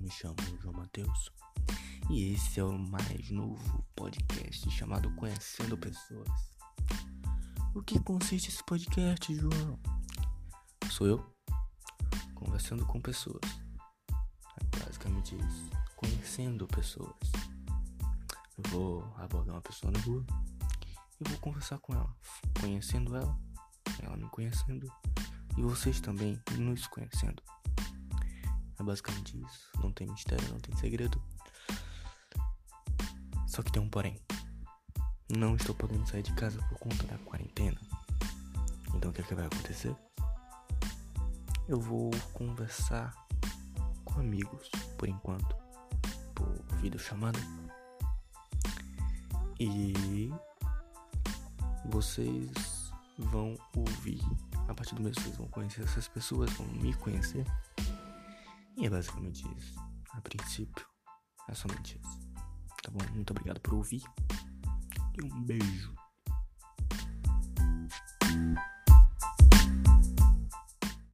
me chamo João Matheus e esse é o mais novo podcast chamado Conhecendo Pessoas. O que consiste esse podcast, João? Sou eu conversando com pessoas. É basicamente isso. Conhecendo pessoas. Eu vou abordar uma pessoa na rua e vou conversar com ela. Conhecendo ela, ela me conhecendo e vocês também nos conhecendo. É basicamente isso. Não tem mistério, não tem segredo. Só que tem um porém. Não estou podendo sair de casa por conta da quarentena. Então o que, é que vai acontecer? Eu vou conversar com amigos por enquanto, por videochamada. E vocês vão ouvir. A partir do mês vocês vão conhecer essas pessoas, vão me conhecer. E é basicamente isso. A princípio, é somente isso. Tá bom? Muito obrigado por ouvir. E um beijo.